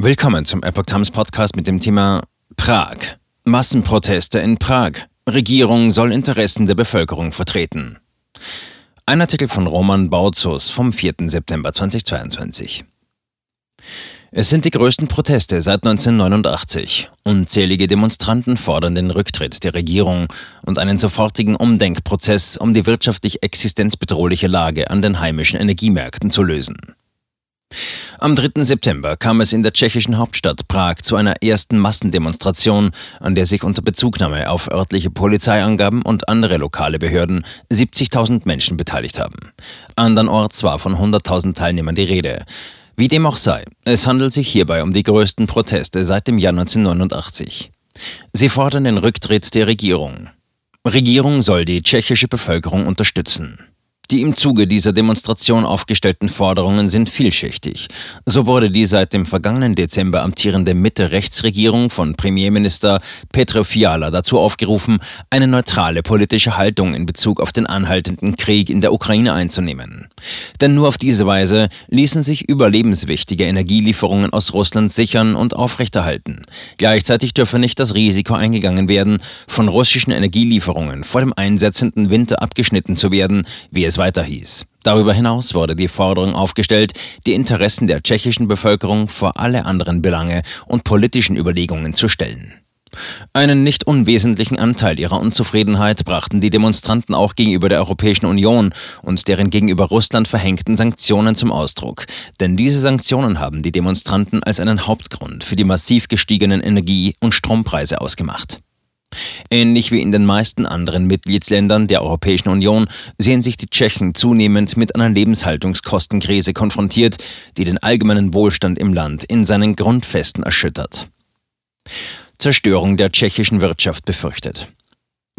Willkommen zum Epoch Times Podcast mit dem Thema Prag. Massenproteste in Prag. Regierung soll Interessen der Bevölkerung vertreten. Ein Artikel von Roman Bautzus vom 4. September 2022. Es sind die größten Proteste seit 1989. Unzählige Demonstranten fordern den Rücktritt der Regierung und einen sofortigen Umdenkprozess, um die wirtschaftlich existenzbedrohliche Lage an den heimischen Energiemärkten zu lösen. Am 3. September kam es in der tschechischen Hauptstadt Prag zu einer ersten Massendemonstration, an der sich unter Bezugnahme auf örtliche Polizeiangaben und andere lokale Behörden 70.000 Menschen beteiligt haben. Andernorts war von 100.000 Teilnehmern die Rede. Wie dem auch sei, es handelt sich hierbei um die größten Proteste seit dem Jahr 1989. Sie fordern den Rücktritt der Regierung. Regierung soll die tschechische Bevölkerung unterstützen. Die im Zuge dieser Demonstration aufgestellten Forderungen sind vielschichtig. So wurde die seit dem vergangenen Dezember amtierende Mitte-Rechtsregierung von Premierminister Petro Fiala dazu aufgerufen, eine neutrale politische Haltung in Bezug auf den anhaltenden Krieg in der Ukraine einzunehmen. Denn nur auf diese Weise ließen sich überlebenswichtige Energielieferungen aus Russland sichern und aufrechterhalten. Gleichzeitig dürfe nicht das Risiko eingegangen werden, von russischen Energielieferungen vor dem einsetzenden Winter abgeschnitten zu werden, wie es weiter hieß. Darüber hinaus wurde die Forderung aufgestellt, die Interessen der tschechischen Bevölkerung vor alle anderen Belange und politischen Überlegungen zu stellen. Einen nicht unwesentlichen Anteil ihrer Unzufriedenheit brachten die Demonstranten auch gegenüber der Europäischen Union und deren gegenüber Russland verhängten Sanktionen zum Ausdruck. Denn diese Sanktionen haben die Demonstranten als einen Hauptgrund für die massiv gestiegenen Energie- und Strompreise ausgemacht. Ähnlich wie in den meisten anderen Mitgliedsländern der Europäischen Union sehen sich die Tschechen zunehmend mit einer Lebenshaltungskostenkrise konfrontiert, die den allgemeinen Wohlstand im Land in seinen Grundfesten erschüttert. Zerstörung der tschechischen Wirtschaft befürchtet.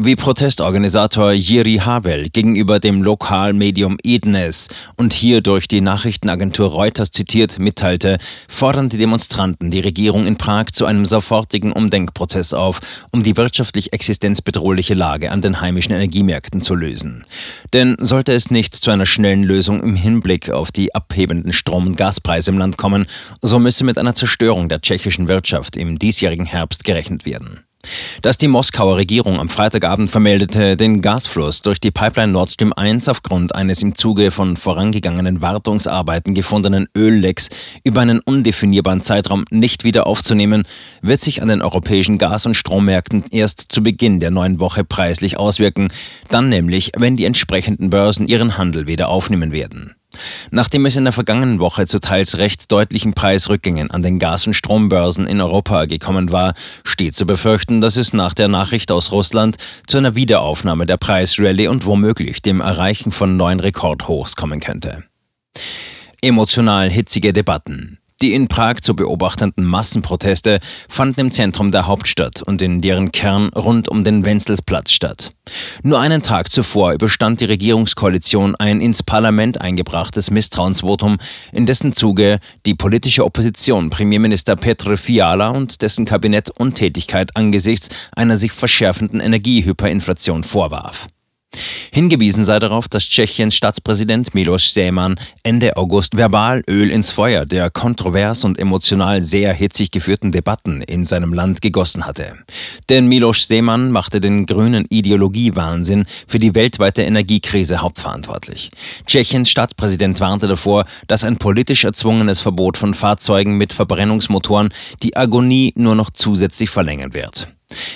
Wie Protestorganisator Jiri Habel gegenüber dem Lokalmedium Ednes und hier durch die Nachrichtenagentur Reuters zitiert mitteilte, fordern die Demonstranten die Regierung in Prag zu einem sofortigen Umdenkprozess auf, um die wirtschaftlich existenzbedrohliche Lage an den heimischen Energiemärkten zu lösen. Denn sollte es nicht zu einer schnellen Lösung im Hinblick auf die abhebenden Strom- und Gaspreise im Land kommen, so müsse mit einer Zerstörung der tschechischen Wirtschaft im diesjährigen Herbst gerechnet werden. Dass die Moskauer Regierung am Freitagabend vermeldete, den Gasfluss durch die Pipeline Nord Stream 1 aufgrund eines im Zuge von vorangegangenen Wartungsarbeiten gefundenen Öllecks über einen undefinierbaren Zeitraum nicht wieder aufzunehmen, wird sich an den europäischen Gas- und Strommärkten erst zu Beginn der neuen Woche preislich auswirken, dann nämlich, wenn die entsprechenden Börsen ihren Handel wieder aufnehmen werden. Nachdem es in der vergangenen Woche zu teils recht deutlichen Preisrückgängen an den Gas- und Strombörsen in Europa gekommen war, steht zu befürchten, dass es nach der Nachricht aus Russland zu einer Wiederaufnahme der Preisrallye und womöglich dem Erreichen von neuen Rekordhochs kommen könnte. Emotional hitzige Debatten. Die in Prag zu beobachtenden Massenproteste fanden im Zentrum der Hauptstadt und in deren Kern rund um den Wenzelsplatz statt. Nur einen Tag zuvor überstand die Regierungskoalition ein ins Parlament eingebrachtes Misstrauensvotum, in dessen Zuge die politische Opposition Premierminister Petr Fiala und dessen Kabinett Untätigkeit angesichts einer sich verschärfenden Energiehyperinflation vorwarf. Hingewiesen sei darauf, dass Tschechiens Staatspräsident Miloš Zeman Ende August verbal Öl ins Feuer der kontrovers und emotional sehr hitzig geführten Debatten in seinem Land gegossen hatte. Denn Miloš Zeman machte den grünen Ideologiewahnsinn für die weltweite Energiekrise hauptverantwortlich. Tschechiens Staatspräsident warnte davor, dass ein politisch erzwungenes Verbot von Fahrzeugen mit Verbrennungsmotoren die Agonie nur noch zusätzlich verlängern wird.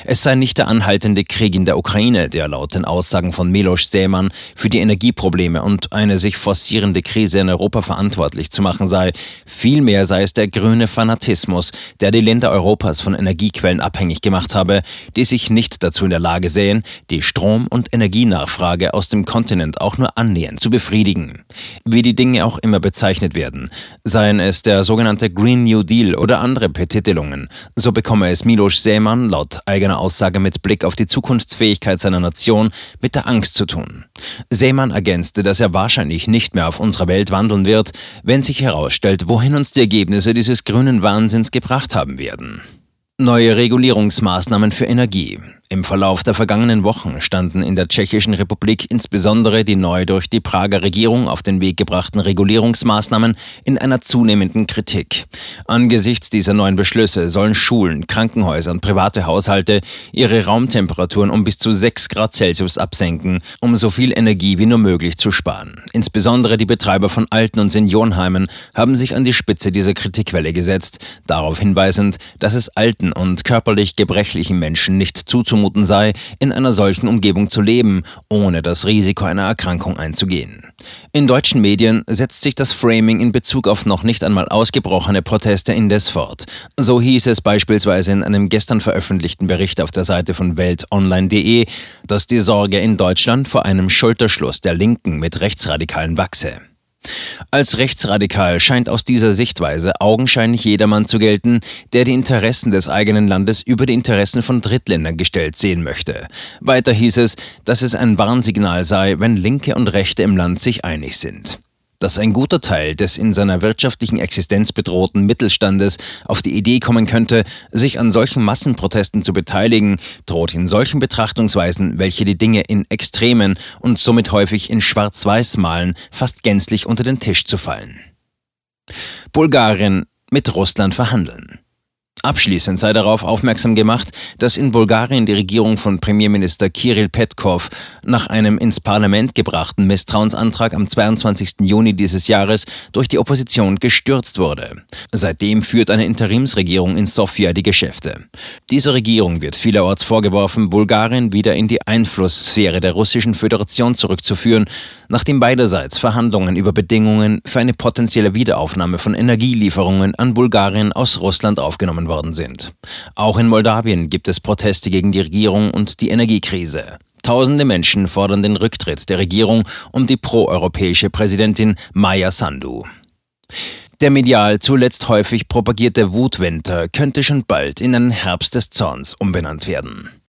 Es sei nicht der anhaltende Krieg in der Ukraine, der laut den Aussagen von Miloš Zeman für die Energieprobleme und eine sich forcierende Krise in Europa verantwortlich zu machen sei. Vielmehr sei es der grüne Fanatismus, der die Länder Europas von Energiequellen abhängig gemacht habe, die sich nicht dazu in der Lage sehen, die Strom- und Energienachfrage aus dem Kontinent auch nur annähernd zu befriedigen. Wie die Dinge auch immer bezeichnet werden, seien es der sogenannte Green New Deal oder andere Betitelungen, so bekomme es Miloš Zeman laut eigener Aussage mit Blick auf die Zukunftsfähigkeit seiner Nation mit der Angst zu tun. Seemann ergänzte, dass er wahrscheinlich nicht mehr auf unserer Welt wandeln wird, wenn sich herausstellt, wohin uns die Ergebnisse dieses grünen Wahnsinns gebracht haben werden. Neue Regulierungsmaßnahmen für Energie. Im Verlauf der vergangenen Wochen standen in der Tschechischen Republik insbesondere die neu durch die Prager Regierung auf den Weg gebrachten Regulierungsmaßnahmen in einer zunehmenden Kritik. Angesichts dieser neuen Beschlüsse sollen Schulen, Krankenhäuser und private Haushalte ihre Raumtemperaturen um bis zu 6 Grad Celsius absenken, um so viel Energie wie nur möglich zu sparen. Insbesondere die Betreiber von Alten- und Seniorenheimen haben sich an die Spitze dieser Kritikwelle gesetzt, darauf hinweisend, dass es alten und körperlich gebrechlichen Menschen nicht zuzumuten zumuten sei, in einer solchen Umgebung zu leben, ohne das Risiko einer Erkrankung einzugehen. In deutschen Medien setzt sich das Framing in Bezug auf noch nicht einmal ausgebrochene Proteste indes fort. So hieß es beispielsweise in einem gestern veröffentlichten Bericht auf der Seite von weltonline.de, dass die Sorge in Deutschland vor einem Schulterschluss der Linken mit Rechtsradikalen wachse. Als rechtsradikal scheint aus dieser Sichtweise augenscheinlich jedermann zu gelten, der die Interessen des eigenen Landes über die Interessen von Drittländern gestellt sehen möchte. Weiter hieß es, dass es ein Warnsignal sei, wenn Linke und Rechte im Land sich einig sind dass ein guter Teil des in seiner wirtschaftlichen Existenz bedrohten Mittelstandes auf die Idee kommen könnte, sich an solchen Massenprotesten zu beteiligen, droht in solchen Betrachtungsweisen, welche die Dinge in Extremen und somit häufig in Schwarz-Weiß malen, fast gänzlich unter den Tisch zu fallen. Bulgarien mit Russland verhandeln. Abschließend sei darauf aufmerksam gemacht, dass in Bulgarien die Regierung von Premierminister Kirill Petkov nach einem ins Parlament gebrachten Misstrauensantrag am 22. Juni dieses Jahres durch die Opposition gestürzt wurde. Seitdem führt eine Interimsregierung in Sofia die Geschäfte. Dieser Regierung wird vielerorts vorgeworfen, Bulgarien wieder in die Einflusssphäre der Russischen Föderation zurückzuführen, nachdem beiderseits Verhandlungen über Bedingungen für eine potenzielle Wiederaufnahme von Energielieferungen an Bulgarien aus Russland aufgenommen worden sind. Auch in Moldawien gibt es Proteste gegen die Regierung und die Energiekrise. Tausende Menschen fordern den Rücktritt der Regierung und die proeuropäische Präsidentin Maya Sandu. Der medial zuletzt häufig propagierte Wutwinter könnte schon bald in einen Herbst des Zorns umbenannt werden.